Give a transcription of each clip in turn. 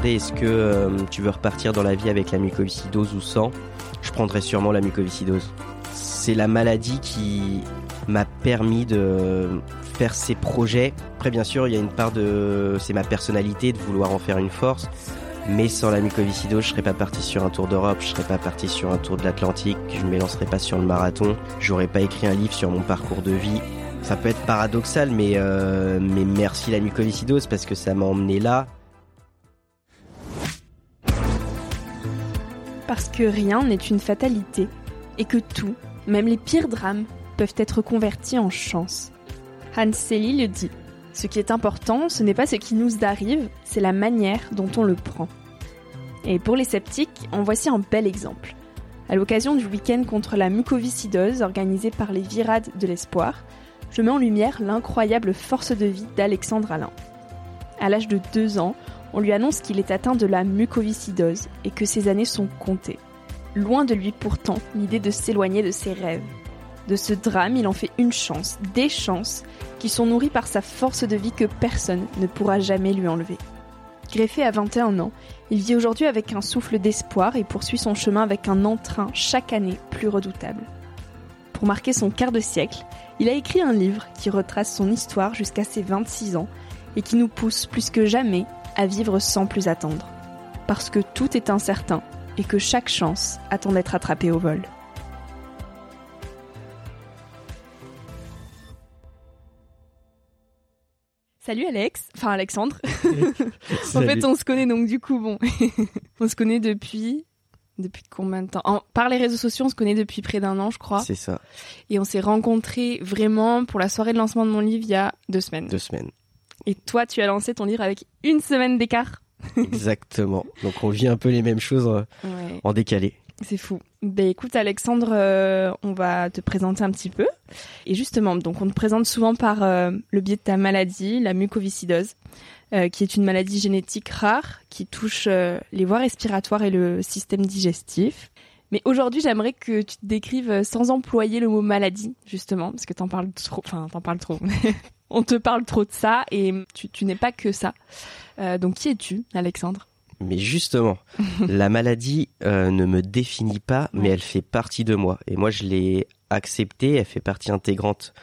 Est-ce que euh, tu veux repartir dans la vie avec la mucoviscidose ou sans, je prendrais sûrement la mucoviscidose. C'est la maladie qui m'a permis de faire ces projets. Après, bien sûr, il y a une part de. C'est ma personnalité de vouloir en faire une force. Mais sans la mucoviscidose, je serais pas parti sur un tour d'Europe, je serais pas parti sur un tour de l'Atlantique, je ne m'élancerais pas sur le marathon, j'aurais pas écrit un livre sur mon parcours de vie. Ça peut être paradoxal, mais, euh, mais merci la mucoviscidose parce que ça m'a emmené là. Parce que rien n'est une fatalité et que tout, même les pires drames, peuvent être convertis en chance. Hans Selye le dit. Ce qui est important, ce n'est pas ce qui nous arrive, c'est la manière dont on le prend. Et pour les sceptiques, en voici un bel exemple. À l'occasion du week-end contre la mucoviscidose organisé par les Virades de l'Espoir, je mets en lumière l'incroyable force de vie d'Alexandre Alain. À l'âge de deux ans, on lui annonce qu'il est atteint de la mucoviscidose et que ses années sont comptées. Loin de lui pourtant l'idée de s'éloigner de ses rêves. De ce drame, il en fait une chance, des chances, qui sont nourries par sa force de vie que personne ne pourra jamais lui enlever. Greffé à 21 ans, il vit aujourd'hui avec un souffle d'espoir et poursuit son chemin avec un entrain chaque année plus redoutable. Pour marquer son quart de siècle, il a écrit un livre qui retrace son histoire jusqu'à ses 26 ans et qui nous pousse plus que jamais à vivre sans plus attendre. Parce que tout est incertain et que chaque chance attend d'être attrapée au vol. Salut Alex, enfin Alexandre. en fait, on se connaît donc du coup, bon, on se connaît depuis depuis combien de temps? Par les réseaux sociaux, on se connaît depuis près d'un an, je crois. C'est ça. Et on s'est rencontrés vraiment pour la soirée de lancement de mon livre il y a deux semaines. Deux semaines. Et toi, tu as lancé ton livre avec une semaine d'écart. Exactement. Donc on vit un peu les mêmes choses euh, en décalé. C'est fou. Ben écoute Alexandre, euh, on va te présenter un petit peu. Et justement, donc on te présente souvent par euh, le biais de ta maladie, la mucoviscidose, qui est une maladie génétique rare qui touche les voies respiratoires et le système digestif. Mais aujourd'hui, j'aimerais que tu te décrives sans employer le mot maladie, justement, parce que t'en parles trop. Enfin, t'en parles trop. on te parle trop de ça et tu, n'es pas que ça. Euh, donc qui es-tu, Alexandre? Mais justement, la maladie euh, ne me définit pas, mais elle fait partie de moi. Et moi, je l'ai acceptée, elle fait partie intégrante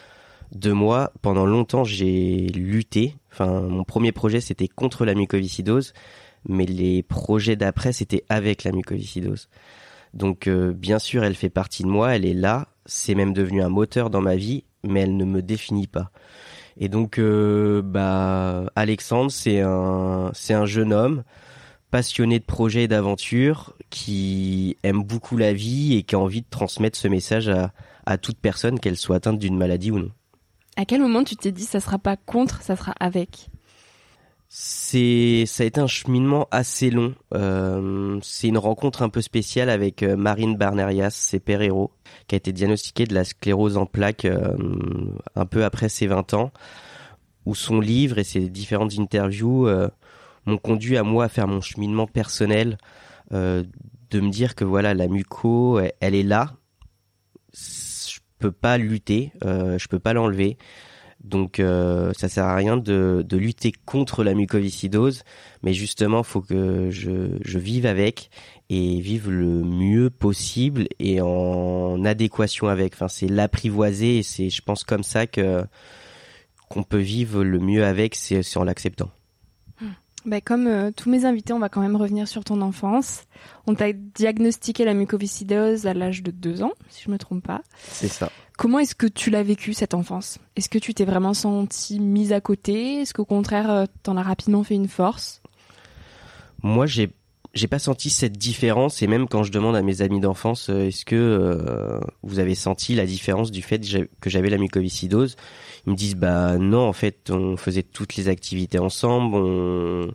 de moi. Pendant longtemps, j'ai lutté. Enfin, mon premier projet, c'était contre la mucoviscidose, mais les projets d'après, c'était avec la mucoviscidose. Donc, euh, bien sûr, elle fait partie de moi, elle est là. C'est même devenu un moteur dans ma vie, mais elle ne me définit pas. Et donc, euh, bah, Alexandre, c'est un, c'est un jeune homme passionné de projets et d'aventures, qui aime beaucoup la vie et qui a envie de transmettre ce message à, à toute personne, qu'elle soit atteinte d'une maladie ou non. À quel moment tu t'es dit ça sera pas contre, ça sera avec? C'est ça a été un cheminement assez long. Euh, c'est une rencontre un peu spéciale avec euh, Marine Barnerias, pères héros, qui a été diagnostiquée de la sclérose en plaques euh, un peu après ses 20 ans, où son livre et ses différentes interviews m'ont conduit à moi à faire mon cheminement personnel, de me dire que voilà la muco, elle, est là, je peux pas lutter, je peux pas l'enlever. Donc euh, ça sert à rien de, de, lutter contre la mucoviscidose, mais justement faut que je, je vive avec et vive le mieux possible et en adéquation avec. Enfin c'est l'apprivoiser et c'est je pense comme ça que qu'on peut vivre le mieux avec, c'est en l'acceptant. Bah, comme euh, tous mes invités, on va quand même revenir sur ton enfance. On t'a diagnostiqué la mucoviscidose à l'âge de deux ans, si je me trompe pas. C'est ça. Comment est-ce que tu l'as vécu cette enfance? Est-ce que tu t'es vraiment senti mise à côté? Est-ce qu'au contraire, euh, t'en as rapidement fait une force? Moi, j'ai j'ai pas senti cette différence. Et même quand je demande à mes amis d'enfance euh, est-ce que euh, vous avez senti la différence du fait que j'avais la mucoviscidose? Ils me disent bah non en fait on faisait toutes les activités ensemble on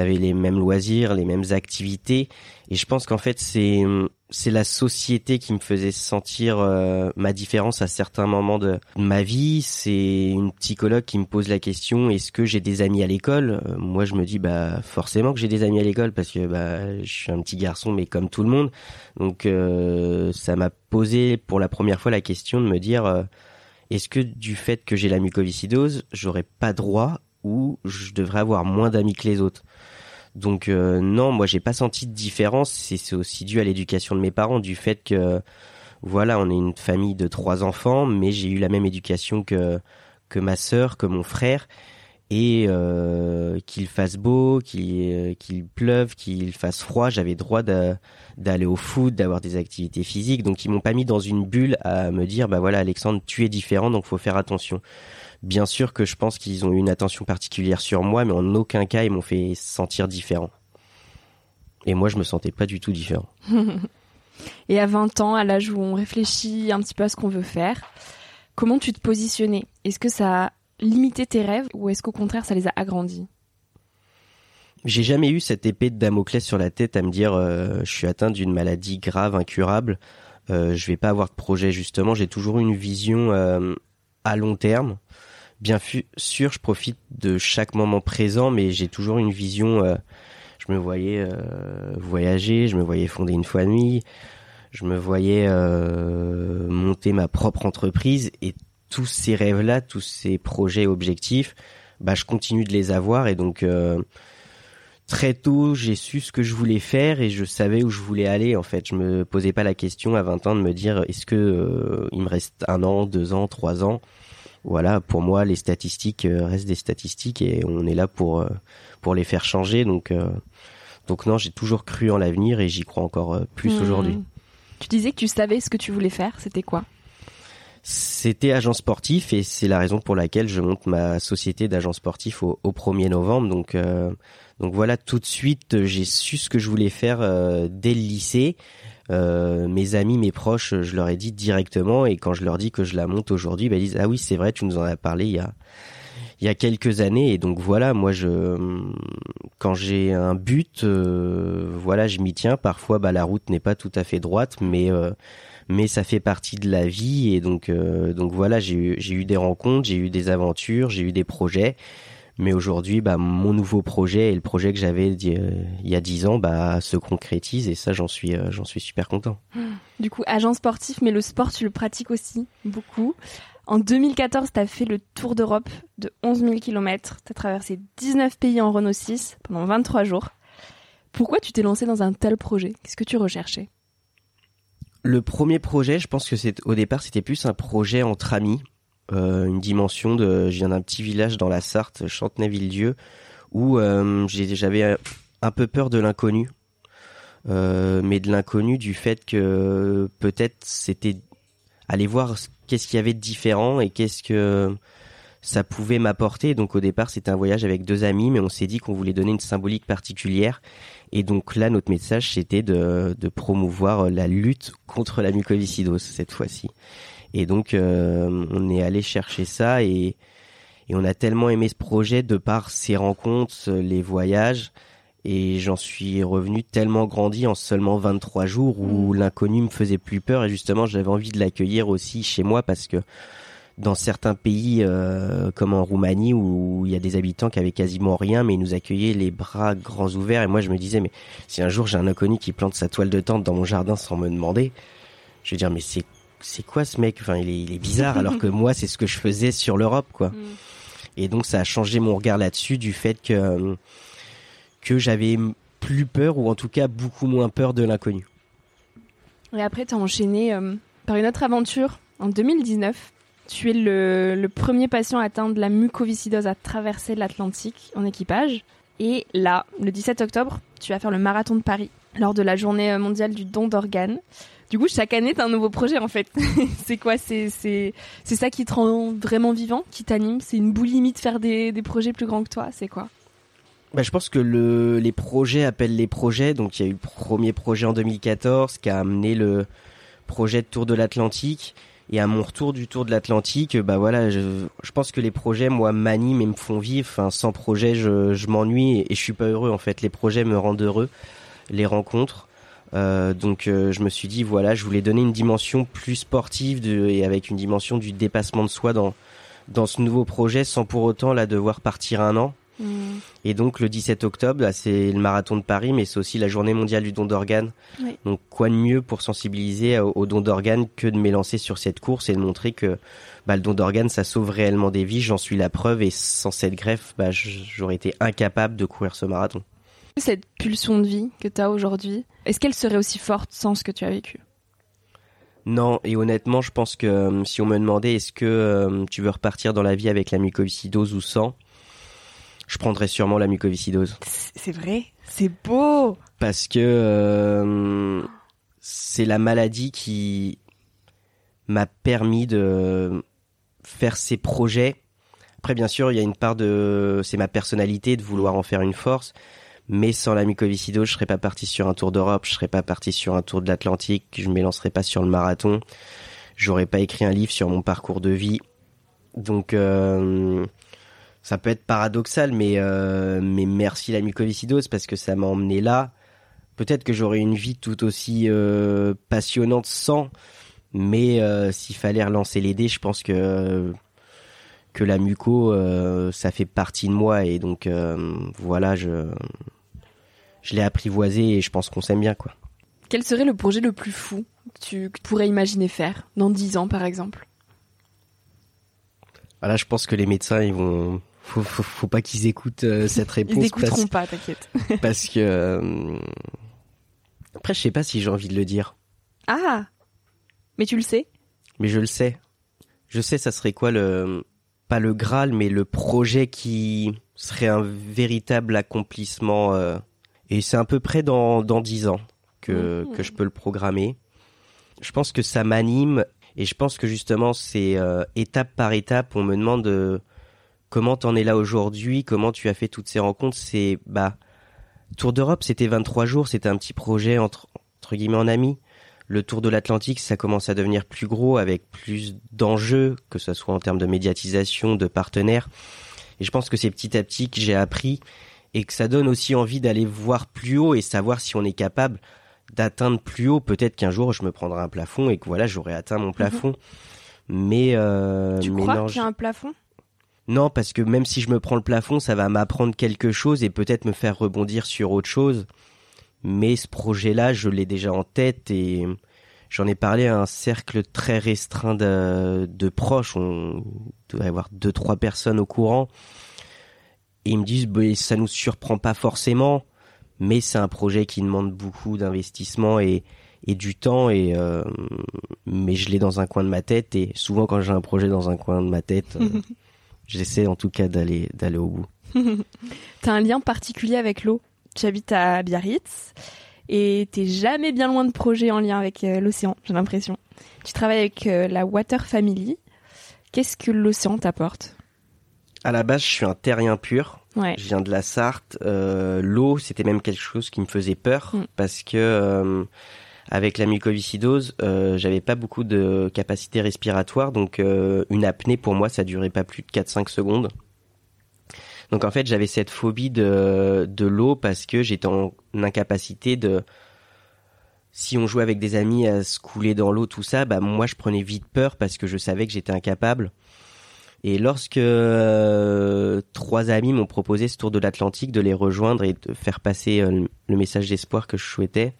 avait les mêmes loisirs les mêmes activités et je pense qu'en fait c'est c'est la société qui me faisait sentir euh, ma différence à certains moments de ma vie. C'est une psychologue qui me pose la question est-ce que j'ai des amis à l'école? Euh, Moi, je me dis bah forcément que j'ai des amis à l'école parce que bah je suis un petit garçon, mais comme tout le monde. Donc euh, ça m'a posé pour la première fois la question de me dire est-ce que du fait que j'ai la mucoviscidose, j'aurais pas droit ou je devrais avoir moins d'amis que les autres donc euh, non, moi j'ai pas senti de différence. C'est aussi dû à l'éducation de mes parents, du fait que voilà, on est une famille de trois enfants, mais j'ai eu la même éducation que que ma sœur, que mon frère, et euh, qu'il fasse beau, qu'il euh, qu'il pleuve, qu'il fasse froid, j'avais droit d'aller au foot, d'avoir des activités physiques. Donc ils m'ont pas mis dans une bulle à me dire bah voilà Alexandre, tu es différent, donc faut faire attention. Bien sûr que je pense qu'ils ont eu une attention particulière sur moi, mais en aucun cas ils m'ont fait sentir différent. Et moi, je me sentais pas du tout différent. Et à 20 ans, à l'âge où on réfléchit un petit peu à ce qu'on veut faire, comment tu te positionnais? Est-ce que ça a limité tes rêves ou est-ce qu'au contraire, ça les a agrandis? J'ai jamais eu cette épée de Damoclès sur la tête à me dire euh, je suis atteint d'une maladie grave, incurable, euh, je vais pas avoir de projet justement. J'ai toujours une vision euh, à long terme bien sûr, je profite de chaque moment présent, mais j'ai toujours une vision. Je me voyais voyager, je me voyais fonder une famille, je me voyais monter ma propre entreprise et tous ces rêves-là, tous ces projets objectifs, bah je continue de les avoir et donc très tôt j'ai su ce que je voulais faire et je savais où je voulais aller en fait. Je me posais pas la question à 20 ans de me dire est-ce que il me reste un an, deux ans, trois ans? Voilà, pour moi, les statistiques euh, restent des statistiques et on est là pour euh, pour les faire changer. Donc euh, donc non, j'ai toujours cru en l'avenir et j'y crois encore plus hmm. aujourd'hui. Tu disais que tu savais ce que tu voulais faire. C'était quoi? C'était agent sportif et c'est la raison pour laquelle je monte ma société d'agent sportif au, au, 1er novembre. Donc donc voilà, tout de suite, j'ai su ce que je voulais faire dès le lycée. Euh, mes amis, mes proches, je leur ai dit directement et quand je leur dis que je la monte aujourd'hui, bah, ils disent ah oui c'est vrai, tu nous en as parlé il y a il y a quelques années et donc voilà moi je quand j'ai un but euh, voilà je m'y tiens parfois bah la route n'est pas tout à fait droite mais euh, mais ça fait partie de la vie et donc donc voilà j'ai eu j'ai eu des rencontres j'ai eu des aventures j'ai eu des projets mais aujourd'hui, bah, mon nouveau projet et le projet que j'avais il y a dix ans, bah, se concrétise et ça, j'en suis, euh, j'en suis super content. Du coup, agent sportif, mais le sport, tu le pratiques aussi beaucoup. En 2014, tu as fait le tour d'Europe de 11 000 km. Tu as traversé 19 pays en Renault 6 pendant 23 jours. Pourquoi tu t'es lancé dans un tel projet? Qu'est-ce que tu recherchais? Le premier projet, je pense que c'est au départ c'était plus un projet entre amis, euh, une dimension de. Je viens d'un petit village dans la Sarthe, Chantenay-Villedieu, où euh, j'avais un peu peur de l'inconnu, euh, mais de l'inconnu du fait que peut-être c'était aller voir qu'est-ce qu'il y avait de différent et qu'est-ce que ça pouvait m'apporter. Donc au départ, c'était un voyage avec deux amis, mais on s'est dit qu'on voulait donner une symbolique particulière. Et donc là, notre message, c'était de, de promouvoir la lutte contre la mucoviscidose cette fois-ci. Et donc, euh, on est allé chercher ça et, et on a tellement aimé ce projet de par ces rencontres, les voyages. Et j'en suis revenu tellement grandi en seulement 23 jours où mmh. l'inconnu me faisait plus peur et justement j'avais envie de l'accueillir aussi chez moi parce que dans certains pays euh, comme en Roumanie où il y a des habitants qui avaient quasiment rien mais ils nous accueillaient les bras grands ouverts. Et moi je me disais mais si un jour j'ai un inconnu qui plante sa toile de tente dans mon jardin sans me demander je vais dire mais c'est c'est quoi ce mec? Enfin il est, il est bizarre alors que moi c'est ce que je faisais sur l'Europe quoi. Mm. et donc ça a changé mon regard là-dessus du fait que que j'avais plus peur ou en tout cas beaucoup moins peur de l'inconnu. Et après tu as enchaîné euh, par une autre aventure en 2019 tu es le, premier patient atteint de la mucoviscidose à traverser l'Atlantique en équipage. Et là, le 17 octobre, tu vas faire le marathon de Paris lors de la journée mondiale du don d'organes. Du coup, chaque année, t'as un nouveau projet en fait. c'est quoi? C'est ça qui te rend vraiment vivant, qui t'anime? C'est une boulimie de faire des, des projets plus grands que toi? C'est quoi? Bah, je pense que le, les projets appellent les projets. Donc, il y a eu le premier projet en 2014 qui a amené le projet de Tour de l'Atlantique. Et à mon retour du tour de l'Atlantique, bah voilà, je, je, pense que les projets, moi, m'animent et me font vivre. Enfin, sans projet, je, je m'ennuie et, je suis pas heureux. En fait, les projets me rendent heureux, les rencontres. Euh, donc, euh, je me suis dit, voilà, je voulais donner une dimension plus sportive de, et avec une dimension du dépassement de soi dans dans ce nouveau projet, sans pour autant là devoir partir un an. Et donc le 17 octobre, c'est le marathon de Paris, mais c'est aussi la journée mondiale du don d'organes. Donc quoi de mieux pour sensibiliser au, don d'organes que de m'élancer sur cette course et de montrer que bah, le don d'organes, ça sauve réellement des vies. J'en suis la preuve et sans cette greffe, bah, j'aurais été incapable de courir ce marathon. Cette pulsion de vie que tu as aujourd'hui, est-ce qu'elle serait aussi forte sans ce que tu as vécu? Non, et honnêtement, je pense que euh, si on me demandait est-ce que euh, tu veux repartir dans la vie avec la mucoviscidose ou sans, je prendrais sûrement la mucoviscidose. C'est vrai, c'est beau. Parce que euh, c'est la maladie qui m'a permis de faire ces projets. Après, bien sûr, il y a une part de, c'est ma personnalité de vouloir en faire une force. Mais sans la mucoviscidose, je serais pas parti sur un tour d'Europe, je serais pas parti sur un tour de l'Atlantique, je me lancerais pas sur le marathon, j'aurais pas écrit un livre sur mon parcours de vie. Donc, euh, ça peut être paradoxal, mais euh, mais merci la mucoviscidose parce que ça m'a emmené là. Peut-être que j'aurais une vie tout aussi euh, passionnante sans, mais euh, s'il fallait relancer les dés, je pense que que la muco, ça fait partie de moi et donc voilà, je je l'ai apprivoisé et je pense qu'on s'aime bien quoi. Quel serait le projet le plus fou que tu pourrais imaginer faire dans dix ans par exemple? Voilà, je pense que les médecins ils vont faut, faut, faut pas qu'ils écoutent euh, cette réponse. Ils écouteront pas, t'inquiète. parce que euh, après, je sais pas si j'ai envie de le dire. Ah, mais tu le sais. Mais je le sais. Je sais, ça serait quoi le pas le Graal, mais le projet qui serait un véritable accomplissement. Euh, et c'est à peu près dans dans dix ans que mmh. que je peux le programmer. Je pense que ça m'anime et je pense que justement c'est étape par étape. On me demande de comment t'en es là aujourd'hui, comment tu as fait toutes ces rencontres, c'est bah Tour d'Europe, c'était 23 jours, c'était un petit projet entre entre guillemets en amis. Le Tour de l'Atlantique, ça commence à devenir plus gros avec plus d'enjeux, que ce soit en termes de médiatisation, de partenaires. Et je pense que c'est petit à petit que j'ai appris et que ça donne aussi envie d'aller voir plus haut et savoir si on est capable d'atteindre plus haut. Peut-être qu'un jour je me prendrai un plafond et que voilà j'aurai atteint mon plafond. Mhm. Mais euh, tu crois qu'il y a un plafond? Non, parce que même si je me prends le plafond, ça va m'apprendre quelque chose et peut-être me faire rebondir sur autre chose. Mais ce projet-là, je l'ai déjà en tête et j'en ai parlé à un cercle très restreint de, proches. On doit avoir deux, trois personnes au courant. Et ils me disent, bah, ça nous surprend pas forcément, mais c'est un projet qui demande beaucoup d'investissement et, et du temps et euh, mais je l'ai dans un coin de ma tête et souvent quand j'ai un projet dans un coin de ma tête euh, j'essaie en tout cas d'aller d'aller au bout. T'as un lien particulier avec l'eau. Tu habites à Biarritz et t'es jamais bien loin de projets en lien avec euh, l'océan, j'ai l'impression. Tu travailles avec la Water Family. Qu'est-ce que l'océan t'apporte? À la base, je suis un terrien pur. Ouais. Je viens de la Sarthe. Euh, L'eau, c'était même quelque chose qui me faisait peur Mm. parce que euh, avec la mucoviscidose, euh, j'avais pas beaucoup de capacité respiratoire, donc euh, une apnée pour moi, ça durait pas plus de 4-5 secondes. Donc en fait, j'avais cette phobie de, de l'eau parce que j'étais en incapacité de si on jouait avec des amis à se couler dans l'eau, tout ça, bah moi je prenais vite peur parce que je savais que j'étais incapable. Et lorsque euh, trois amis m'ont proposé ce tour de l'Atlantique de les rejoindre et de faire passer euh, le message d'espoir que je souhaitais,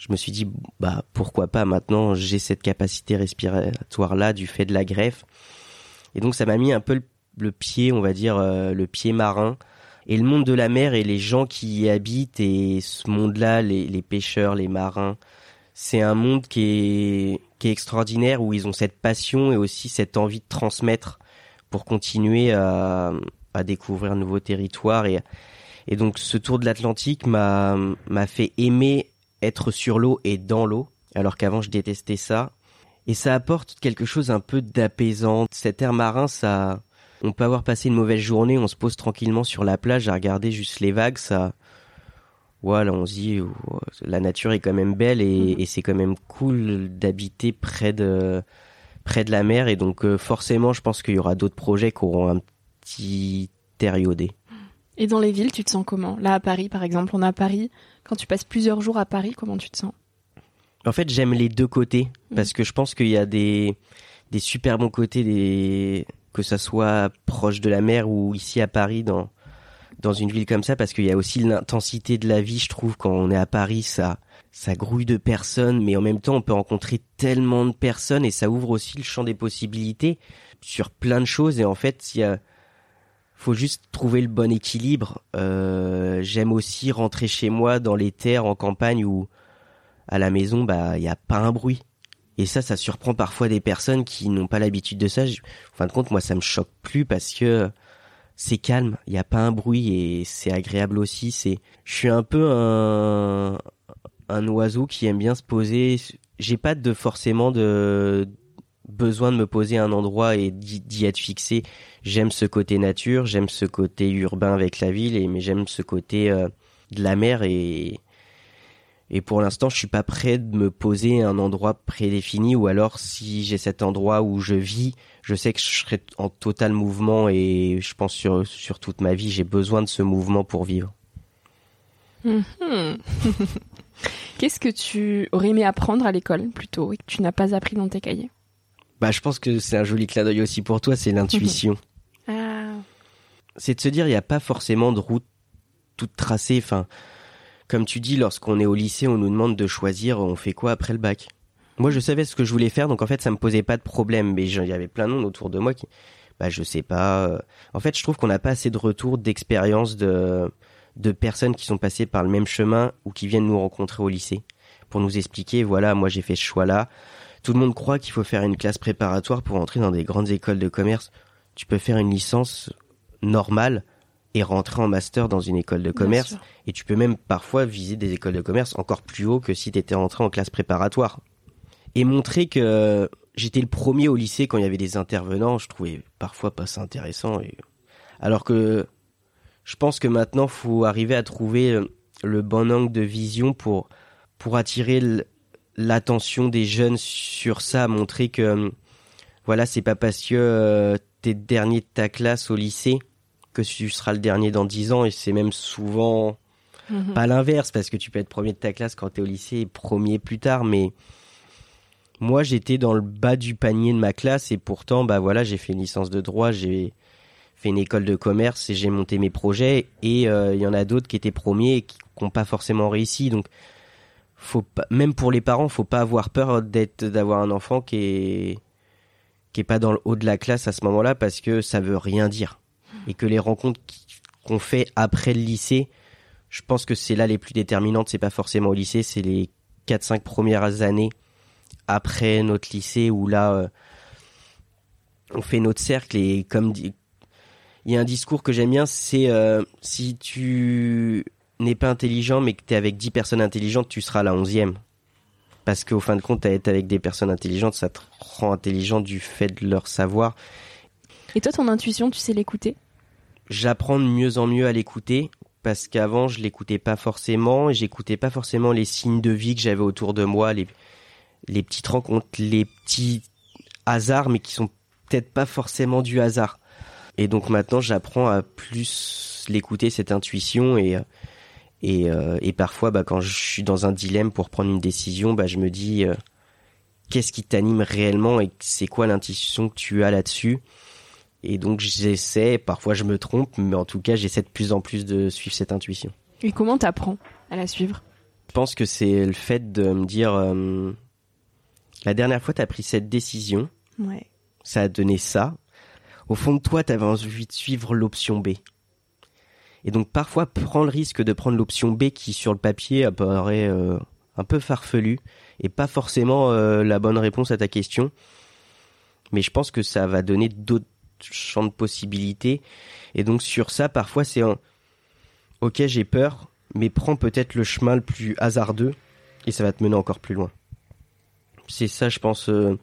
je me suis dit bah pourquoi pas maintenant j'ai cette capacité respiratoire là du fait de la greffe. Et donc ça m'a mis un peu le, pied, on va dire euh, le pied marin et le monde de la mer et les gens qui y habitent et ce monde-là, les, les pêcheurs, les marins, c'est un monde qui est, qui est extraordinaire où ils ont cette passion et aussi cette envie de transmettre pour continuer à, à découvrir un nouveau territoire et, et donc ce tour de l'Atlantique m'a m'a fait aimer être sur l'eau et dans l'eau alors qu'avant je détestais ça et ça apporte quelque chose un peu d'apaisant cet air marin ça on peut avoir passé une mauvaise journée on se pose tranquillement sur la plage à regarder juste les vagues ça voilà, on se dit la nature est quand même belle et, et c'est quand même cool d'habiter près de près de la mer et donc euh, forcément je pense qu'il y aura d'autres projets qui auront un petit air iodé. Et dans les villes, tu te sens comment? Là, à Paris, par exemple, on à Paris. Quand tu passes plusieurs jours à Paris, comment tu te sens? En fait, j'aime les deux côtés parce que je pense qu'il y a des des super bons côtés des que ça soit proche de la mer ou ici à Paris dans dans une ville comme ça parce qu'il y a aussi l'intensité de la vie, je trouve, quand on est à Paris, ça, ça grouille de personnes, mais en même temps, on peut rencontrer tellement de personnes et ça ouvre aussi le champ des possibilités sur plein de choses. Et en fait, il y a, faut juste trouver le bon équilibre. Euh, j'aime aussi rentrer chez moi dans les terres en campagne où, à la maison, bah, il y a pas un bruit. Et ça, ça surprend parfois des personnes qui n'ont pas l'habitude de ça. En fin de compte, moi, ça me choque plus parce que c'est calme, il n'y a pas un bruit et c'est agréable aussi. C'est, je suis un peu un, un oiseau qui aime bien se poser. J'ai pas de forcément de besoin de me poser un endroit et d'y être fixé. J'aime ce côté nature, j'aime ce côté urbain avec la ville, mais j'aime ce côté euh, de la mer et pour l'instant, je suis pas prêt de me poser un endroit prédéfini ou alors si j'ai cet endroit où je vis, je sais que je serai en total mouvement et je pense sur, sur toute ma vie, j'ai besoin de ce mouvement pour vivre. Mhm. Qu'est-ce que tu aurais aimé apprendre à l'école plutôt et que tu n'as pas appris dans tes cahiers? Bah, je pense que c'est un joli clin d'œil aussi pour toi, c'est l'intuition. Ah, c'est de se dire, il n'y a pas forcément de route toute tracée. Enfin, comme tu dis, lorsqu'on est au lycée, on nous demande de choisir, on fait quoi après le bac? Moi, je savais ce que je voulais faire, donc en fait, ça me posait pas de problème. Mais il y avait plein de monde autour de moi qui, bah, je sais pas. euh. En fait, je trouve qu'on n'a pas assez de retours d'expérience de de personnes qui sont passées par le même chemin ou qui viennent nous rencontrer au lycée pour nous expliquer, voilà, moi j'ai fait ce choix-là. Tout le monde croit qu'il faut faire une classe préparatoire pour entrer dans des grandes écoles de commerce. Tu peux faire une licence normale et rentrer en master dans une école de commerce. Et tu peux même parfois viser des écoles de commerce encore plus haut que si tu étais rentré en classe préparatoire. Et montrer que j'étais le premier au lycée quand il y avait des intervenants, je trouvais parfois pas ça intéressant. Et... Alors que je pense que maintenant, faut arriver à trouver le bon angle de vision pour, pour attirer l'attention des jeunes sur ça, montrer que euh, voilà, c'est pas parce que euh, t'es dernier de ta classe au lycée que tu seras le dernier dans 10 ans et c'est même souvent Mhm. pas l'inverse parce que tu peux être premier de ta classe quand t'es au lycée et premier plus tard mais moi j'étais dans le bas du panier de ma classe et pourtant bah voilà j'ai fait une licence de droit j'ai fait une école de commerce et j'ai monté mes projets et euh, il y en a d'autres qui étaient premiers et qui n'ont pas forcément réussi donc faut pas, même pour les parents faut pas avoir peur d'être d'avoir un enfant qui est qui est pas dans le haut de la classe à ce moment-là parce que ça veut rien dire et que les rencontres qu'on fait après le lycée je pense que c'est là les plus déterminantes. C'est pas forcément au lycée, c'est les 4-5 premières années après notre lycée où là, euh, on fait notre cercle et comme il y a un discours que j'aime bien, c'est euh, si tu n'es pas intelligent mais que tu es avec 10 personnes intelligentes, tu seras la onzième. Parce qu'au fin de compte, être avec des personnes intelligentes, ça te rend intelligent du fait de leur savoir. Et toi, ton intuition, tu sais l'écouter? J'apprends de mieux en mieux à l'écouter parce qu'avant, je l'écoutais pas forcément et j'écoutais pas forcément les signes de vie que j'avais autour de moi, les, les petites rencontres, les petits hasards, mais qui sont peut-être pas forcément du hasard. Et donc maintenant, j'apprends à plus l'écouter, cette intuition, et, et, euh, et parfois, bah, quand je suis dans un dilemme pour prendre une décision, bah, je me dis euh, qu'est-ce qui t'anime réellement et c'est quoi l'intuition que tu as là-dessus? Et donc j'essaie, parfois je me trompe, mais en tout cas j'essaie de plus en plus de suivre cette intuition. Et comment t'apprends à la suivre? Je pense que c'est le fait de me dire euh, la dernière fois, tu as pris cette décision. Ouais. Ça a donné ça. Au fond de toi, tu avais envie de suivre l'option B. Et donc parfois, prends le risque de prendre l'option B qui, sur le papier, apparaît euh, un peu farfelu et pas forcément euh, la bonne réponse à ta question. Mais je pense que ça va donner d'autres champs de possibilités. Et donc sur ça, parfois, c'est un... Ok, j'ai peur, mais prends peut-être le chemin le plus hasardeux et ça va te mener encore plus loin c'est ça, je pense, euh,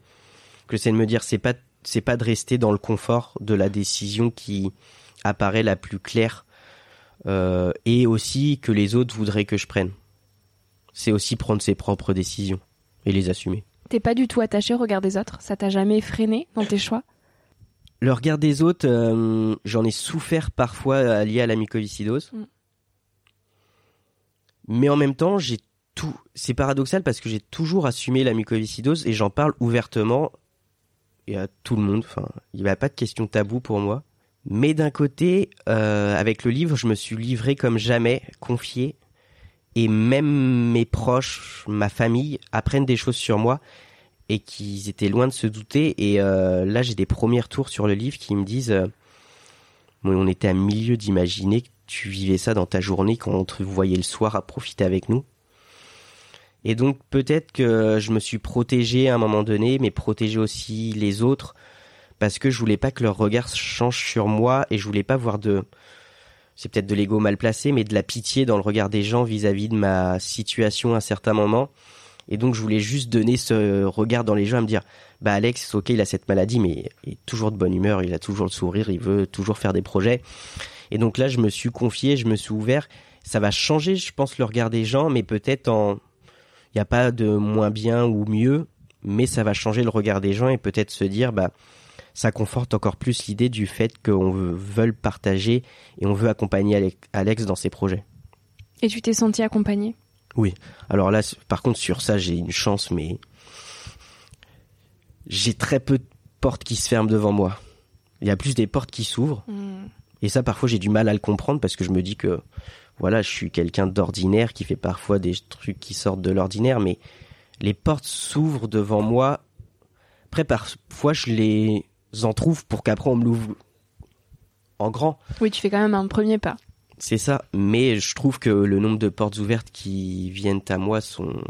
que c'est de me dire, c'est pas, c'est pas de rester dans le confort de la décision qui apparaît la plus claire, euh, et aussi que les autres voudraient que je prenne. C'est aussi prendre ses propres décisions et les assumer. T'es pas du tout attaché au regard des autres? Ça t'a jamais freiné dans tes choix? Le regard des autres, euh, j'en ai souffert parfois lié à la mycoviscidose. Mm. Mais en même temps, j'ai c'est paradoxal parce que j'ai toujours assumé la mucoviscidose et j'en parle ouvertement et à tout le monde. Enfin, il n'y a pas de question tabou pour moi. Mais d'un côté, euh, avec le livre, je me suis livré comme jamais, confié, et même mes proches, ma famille apprennent des choses sur moi et qu'ils étaient loin de se douter. Et euh, là, j'ai des premiers retours sur le livre qui me disent, euh, on était à milieu d'imaginer que tu vivais ça dans ta journée quand on te voyait le soir à profiter avec nous. Et donc peut-être que je me suis protégé à un moment donné, mais protégé aussi les autres, parce que je voulais pas que leur regard change sur moi et je voulais pas voir de, c'est peut-être de l'ego mal placé, mais de la pitié dans le regard des gens vis-à-vis de ma situation à certains moments. Et donc je voulais juste donner ce regard dans les gens à me dire, bah Alex, ok, il a cette maladie, mais il est toujours de bonne humeur, il a toujours le sourire, il veut toujours faire des projets. Et donc là, je me suis confié, je me suis ouvert. Ça va changer, je pense, le regard des gens, mais peut-être en, il n'y a pas de moins bien ou mieux, mais ça va changer le regard des gens et peut-être se dire, bah, ça conforte encore plus l'idée du fait qu'on veut partager et on veut accompagner Alex dans ses projets. Et tu t'es senti accompagné? Oui. Alors là, par contre, sur ça, j'ai une chance, mais j'ai très peu de portes qui se ferment devant moi. Il y a plus des portes qui s'ouvrent. Hmm. Et ça, parfois, j'ai du mal à le comprendre parce que je me dis que voilà, je suis quelqu'un d'ordinaire qui fait parfois des trucs qui sortent de l'ordinaire, mais les portes s'ouvrent devant moi. Après, parfois, je les en trouve pour qu'après on me l'ouvre en grand. Oui, tu fais quand même un premier pas. C'est ça, mais je trouve que le nombre de portes ouvertes qui viennent à moi sont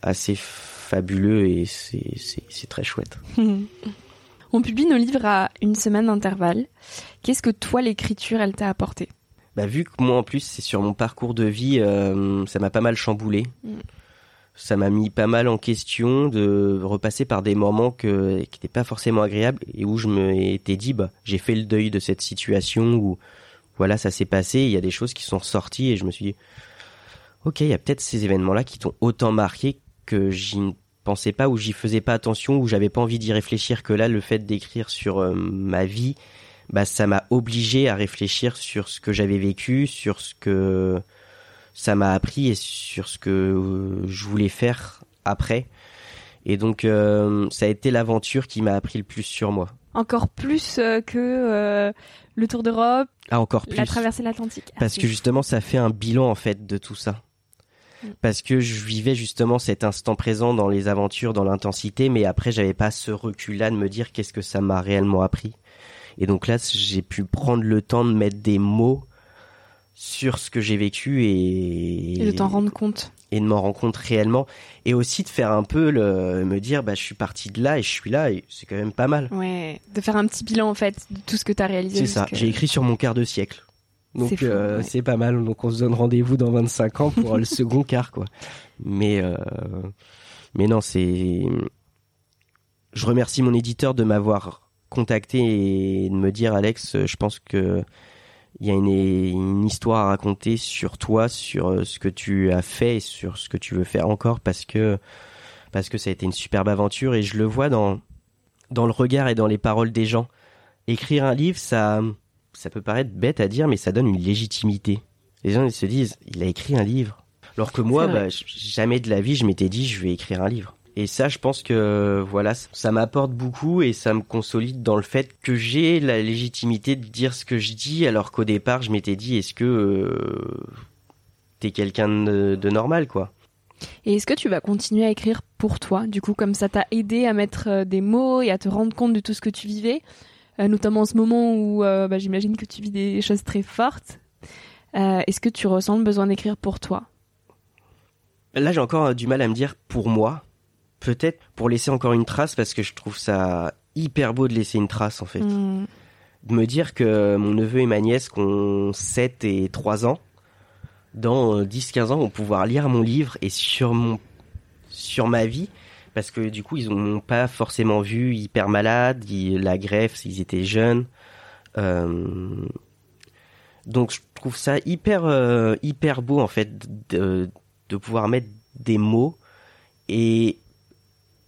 assez fabuleux et c'est très chouette. on publie nos livres à une semaine d'intervalle. Qu'est-ce que toi, l'écriture, elle t'a apporté? Bah, vu que moi en plus c'est sur mon parcours de vie, euh, ça m'a pas mal chamboulé. Mm. Ça m'a mis pas mal en question de repasser par des moments qui n'étaient pas forcément agréables et où je me étais dit bah j'ai fait le deuil de cette situation où voilà ça s'est passé, il y a des choses qui sont ressorties et je me suis dit ok il y a peut-être ces événements là qui t'ont autant marqué que j'y ne pensais pas ou j'y faisais pas attention ou j'avais pas envie d'y réfléchir que là le fait d'écrire sur euh, ma vie bah ça m'a obligé à réfléchir sur ce que j'avais vécu, sur ce que ça m'a appris et sur ce que euh, je voulais faire après. Et donc euh, ça a été l'aventure qui m'a appris le plus sur moi. Encore plus euh, que le Tour d'Europe, ah, encore plus. la traversée de l'Atlantique. Ah, Parce que justement ça fait un bilan en fait de tout ça. Mm. Parce que je vivais justement cet instant présent dans les aventures, dans l'intensité, mais après j'avais pas ce recul-là de me dire qu'est-ce que ça m'a réellement appris. Et donc là, j'ai pu prendre le temps de mettre des mots sur ce que j'ai vécu et, Et de t'en rendre compte. et de m'en rendre compte réellement et aussi de faire un peu le me dire bah je suis parti de là et je suis là et c'est quand même pas mal. Ouais, de faire un petit bilan en fait de tout ce que tu as réalisé. C'est ça, j'ai écrit sur mon quart de siècle. Donc C'est euh, ouais. pas mal. Donc on se donne rendez-vous dans 25 ans pour le second quart quoi. Mais euh, mais non, c'est je remercie mon éditeur de m'avoir contacté et de me dire Alex, je pense que il y a une, une histoire à raconter sur toi, sur euh, ce que tu as fait et sur ce que tu veux faire encore parce que parce que ça a été une superbe aventure et je le vois dans dans le regard et dans les paroles des gens. Écrire un livre, ça ça peut paraître bête à dire mais ça donne une légitimité. Les gens ils se disent il a écrit un livre. Alors que moi bah, jamais de la vie je m'étais dit je vais écrire un livre. Et ça, je pense que voilà, ça m'apporte beaucoup et ça me consolide dans le fait que j'ai la légitimité de dire ce que je dis, alors qu'au départ, je m'étais dit, est-ce que euh, t'es quelqu'un de, de normal, quoi? Et est-ce que tu vas continuer à écrire pour toi? Du coup, comme ça t'a aidé à mettre euh, des mots et à te rendre compte de tout ce que tu vivais, euh, notamment en ce moment où euh, bah, j'imagine que tu vis des choses très fortes. Euh, est-ce que tu ressens le besoin d'écrire pour toi? Là, j'ai encore du mal à me dire pour moi, peut-être pour laisser encore une trace, parce que je trouve ça hyper beau de laisser une trace, en fait. Hmm. de me dire que mon neveu et ma nièce qui ont 7 et 3 ans, dans euh, 10-15 ans, vont pouvoir lire mon livre et sur mon sur ma vie parce que du coup ils n'ont pas forcément vu hyper malade, ils- la greffe, ils étaient jeunes. Euh, donc je trouve ça hyper euh, hyper beau en fait de, de pouvoir mettre des mots et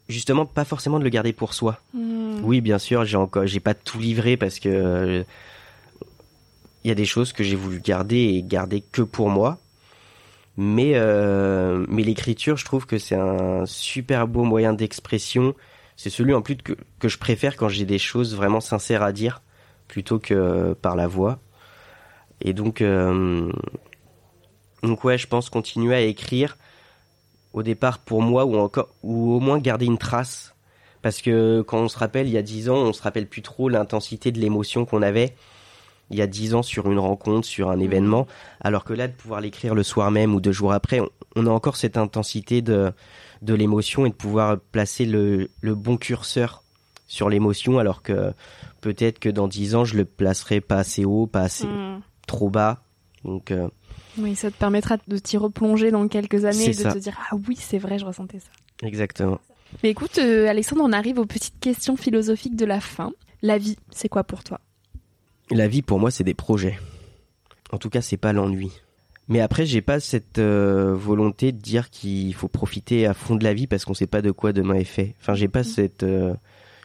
justement pas forcément de le garder pour soi. Hmm. Oui, bien sûr, j'ai encore, j'ai pas tout livré parce que euh, il y a des choses que j'ai voulu garder et garder que pour moi. Mais euh, mais l'écriture, je trouve que c'est un super beau moyen d'expression. C'est celui en plus que que je préfère quand j'ai des choses vraiment sincères à dire plutôt que par la voix. Et donc euh, donc ouais, je pense continuer à écrire au départ pour moi ou encore ou au moins garder une trace parce que quand on se rappelle il y a dix ans, on se rappelle plus trop l'intensité de l'émotion qu'on avait il y a dix ans sur une rencontre, sur un événement, alors que là de pouvoir l'écrire le soir même ou deux jours après, on, on a encore cette intensité de de l'émotion et de pouvoir placer le, le bon curseur sur l'émotion, alors que peut-être que dans dix ans je le placerai pas assez haut, pas assez Hmm. trop bas. Donc euh, Oui, ça te permettra de t'y replonger dans quelques années et de ça. te dire ah oui c'est vrai je ressentais ça. exactement. Mais écoute euh, Alexandre, on arrive aux petites questions philosophiques de la fin. La vie, c'est quoi pour toi? La vie pour moi c'est des projets. En tout cas c'est pas l'ennui. Mais après j'ai pas cette euh, volonté de dire qu'il faut profiter à fond de la vie parce qu'on sait pas de quoi demain est fait. Enfin j'ai pas cette euh,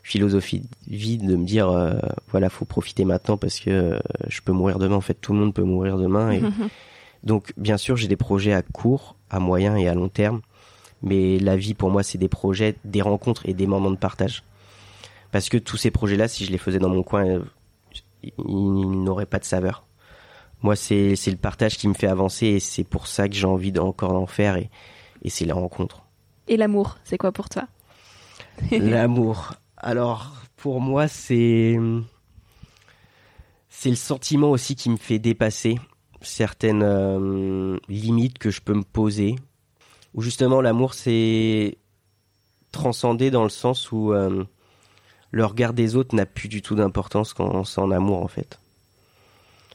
philosophie de vie de me dire euh, voilà faut profiter maintenant parce que je peux mourir demain. En fait tout le monde peut mourir demain. Et... Donc bien sûr j'ai des projets à court, à moyen et à long terme. Mais la vie pour moi c'est des projets, des rencontres et des moments de partage. Parce que tous ces projets là si je les faisais dans mon coin euh, il il n'aurait pas de saveur. Moi, c'est c'est le partage qui me fait avancer et c'est pour ça que j'ai envie d'encore en faire et, et c'est la rencontre. Et l'amour, c'est quoi pour toi? L'amour. Alors, pour moi, c'est c'est le sentiment aussi qui me fait dépasser certaines euh, limites que je peux me poser. Ou justement, l'amour, c'est transcender dans le sens où euh, le regard des autres n'a plus du tout d'importance quand on est en amour, en fait.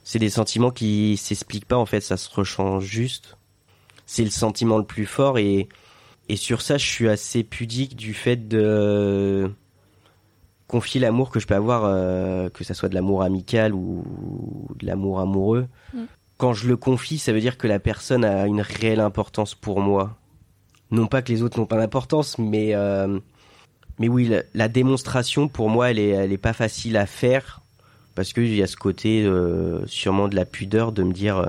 C'est des sentiments qui s'expliquent pas, en fait, ça se rechange juste. C'est le sentiment le plus fort et et sur ça, je suis assez pudique du fait de confier l'amour que je peux avoir, euh, que ça soit de l'amour amical ou de l'amour amoureux. Mm. Quand je le confie, ça veut dire que la personne a une réelle importance pour moi. Non pas que les autres n'ont pas d'importance, mais euh, mais oui, la, démonstration pour moi, elle est elle est pas facile à faire parce qu'il y a ce côté euh, sûrement de la pudeur de me dire. euh,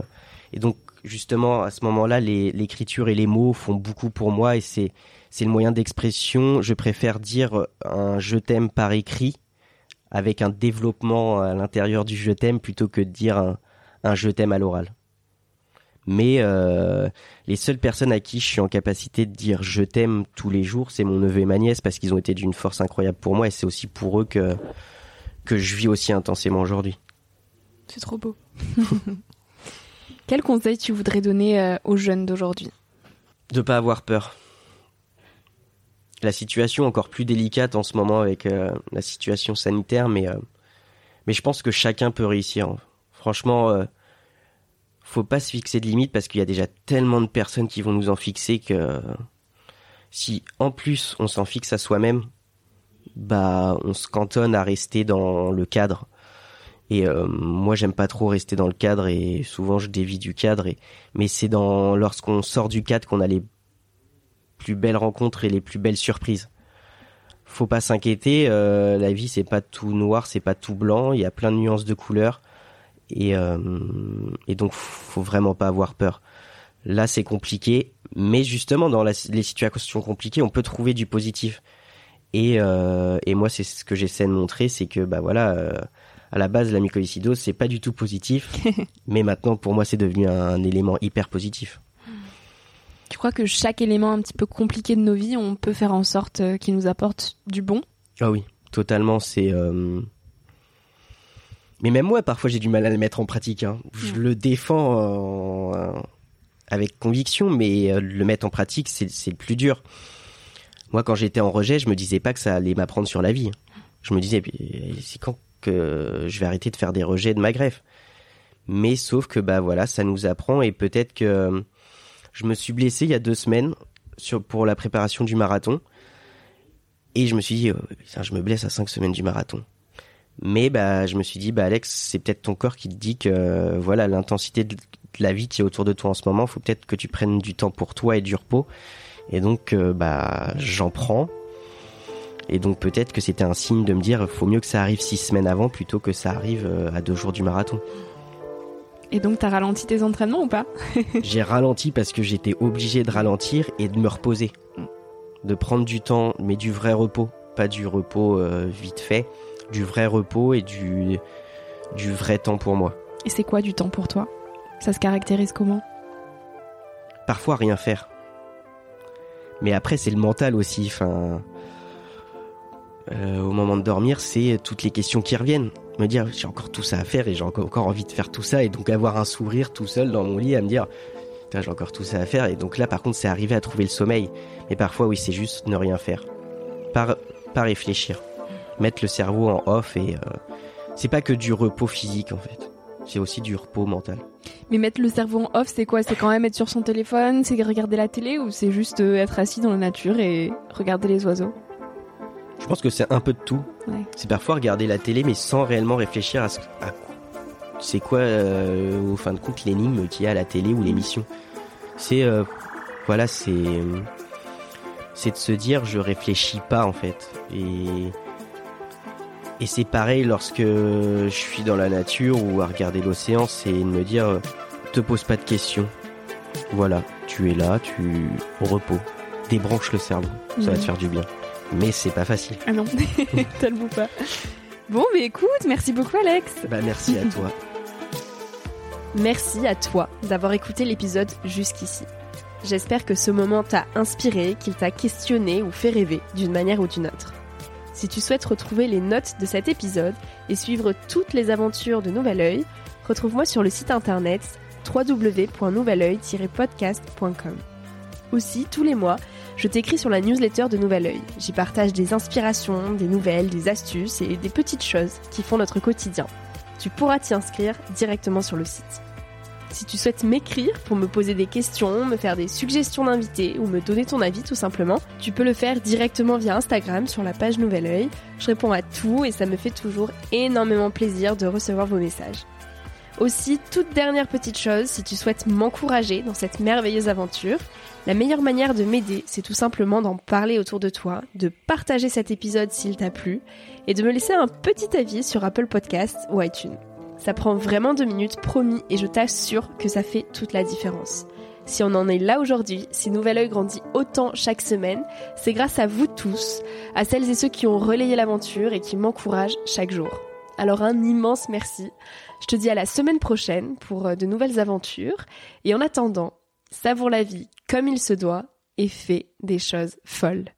et donc justement à ce moment-là, l'écriture et les mots font beaucoup pour moi et c'est c'est le moyen d'expression. Je préfère dire un je t'aime par écrit avec un développement à l'intérieur du je t'aime plutôt que de dire un, un je t'aime à l'oral. Mais euh, les seules personnes à qui je suis en capacité de dire je t'aime tous les jours, c'est mon neveu et ma nièce parce qu'ils ont été d'une force incroyable pour moi et c'est aussi pour eux que que je vis aussi intensément aujourd'hui. C'est trop beau. Quel conseil tu voudrais donner euh, aux jeunes d'aujourd'hui? De pas avoir peur. La situation est encore plus délicate en ce moment avec euh, la situation sanitaire, mais, euh, mais je pense que chacun peut réussir. Franchement, faut pas se fixer de limites parce qu'il y a déjà tellement de personnes qui vont nous en fixer que si en plus on s'en fixe à soi-même, bah on se cantonne à rester dans le cadre. Et euh, moi, j'aime pas trop rester dans le cadre et souvent je dévie du cadre. Mais c'est dans lorsqu'on sort du cadre qu'on a les plus belles rencontres et les plus belles surprises. Faut pas s'inquiéter. Euh, la vie, c'est pas tout noir, c'est pas tout blanc. Il y a plein de nuances de couleurs. Et, euh, et donc, faut vraiment pas avoir peur. Là, c'est compliqué, mais justement, dans la, les situations compliquées, on peut trouver du positif. Et, euh, et moi, c'est ce que j'essaie de montrer, c'est que bah voilà, euh, à la base, la mycoïcidose, c'est pas du tout positif, mais maintenant, pour moi, c'est devenu un, élément hyper positif. Tu crois que chaque élément un petit peu compliqué de nos vies, on peut faire en sorte qu'il nous apporte du bon? Ah oui, totalement. C'est euh, mais même moi, parfois, j'ai du mal à le mettre en pratique. Hein. Je le défends avec conviction, mais euh, le mettre en pratique, c'est le plus dur. Moi, quand j'étais en rejet, je me disais pas que ça allait m'apprendre sur la vie. Je me disais, c'est quand que je vais arrêter de faire des rejets de ma greffe? Mais sauf que bah voilà, ça nous apprend et peut-être que je me suis blessé il y a deux semaines sur pour la préparation du marathon et je me suis dit, oh, je me blesse à cinq semaines du marathon. Mais bah je me suis dit, bah Alex, c'est peut-être ton corps qui te dit que voilà l'intensité de la vie qui est autour de toi en ce moment, faut peut-être que tu prennes du temps pour toi et du repos. Et donc euh, bah j'en prends. Et donc peut-être que c'était un signe de me dire, faut mieux que ça arrive six semaines avant plutôt que ça arrive euh, à deux jours du marathon. Et donc t'as ralenti tes entraînements ou pas? J'ai ralenti parce que j'étais obligé de ralentir et de me reposer, de prendre du temps, mais du vrai repos, pas du repos euh, vite fait, du vrai repos et du du vrai temps pour moi. Et c'est quoi du temps pour toi? Ça se caractérise comment? Parfois rien faire. Mais après c'est le mental aussi. Enfin, euh, au moment de dormir, c'est toutes les questions qui reviennent. Me dire, j'ai encore tout ça à faire et j'ai encore envie de faire tout ça. Et donc avoir un sourire tout seul dans mon lit à me dire, j'ai encore tout ça à faire. Et donc là, par contre, c'est arriver à trouver le sommeil. Mais parfois, oui, c'est juste ne rien faire. Pas, pas réfléchir. Mettre le cerveau en off et euh, c'est pas que du repos physique en fait. C'est aussi du repos mental. Mais mettre le cerveau en off, c'est quoi? C'est quand même être sur son téléphone, c'est regarder la télé ou c'est juste euh, être assis dans la nature et regarder les oiseaux? Je pense que c'est un peu de tout. C'est parfois regarder la télé mais sans réellement réfléchir à, ce, c'est quoi euh, au fin de compte l'énigme qu'il y a à la télé ou l'émission. C'est euh, voilà, c'est c'est de se dire je réfléchis pas en fait et et c'est pareil lorsque je suis dans la nature ou à regarder l'océan, c'est de me dire te pose pas de questions. Voilà, tu es là, tu au repos. Débranche le cerveau, ça va te mhm. faire du bien mais c'est pas facile. Ah non, tellement pas. Bon, mais écoute, merci beaucoup Alex. Bah merci à toi. merci à toi d'avoir écouté l'épisode jusqu'ici. J'espère que ce moment t'a inspiré, qu'il t'a questionné ou fait rêver d'une manière ou d'une autre. Si tu souhaites retrouver les notes de cet épisode et suivre toutes les aventures de Nouvel Oeil, retrouve-moi sur le site internet www.nouveloeil-podcast.com. Aussi, tous les mois, je t'écris sur la newsletter de Nouvel Oeil. J'y partage des inspirations, des nouvelles, des astuces et des petites choses qui font notre quotidien. Tu pourras t'y inscrire directement sur le site. Si tu souhaites m'écrire pour me poser des questions, me faire des suggestions d'invités ou me donner ton avis tout simplement, tu peux le faire directement via Instagram sur la page Nouvel Oeil. Je réponds à tout et ça me fait toujours énormément plaisir de recevoir vos messages. Aussi, toute dernière petite chose, si tu souhaites m'encourager dans cette merveilleuse aventure, la meilleure manière de m'aider, c'est tout simplement d'en parler autour de toi, de partager cet épisode s'il t'a plu, et de me laisser un petit avis sur Apple Podcasts ou iTunes. Ça prend vraiment deux minutes, promis, et je t'assure que ça fait toute la différence. Si on en est là aujourd'hui, si Nouvel Oeil grandit autant chaque semaine, c'est grâce à vous tous, à celles et ceux qui ont relayé l'aventure et qui m'encouragent chaque jour. Alors un immense merci. Je te dis à la semaine prochaine pour euh, de nouvelles aventures. Et en attendant, savoure la vie comme il se doit et fais des choses folles.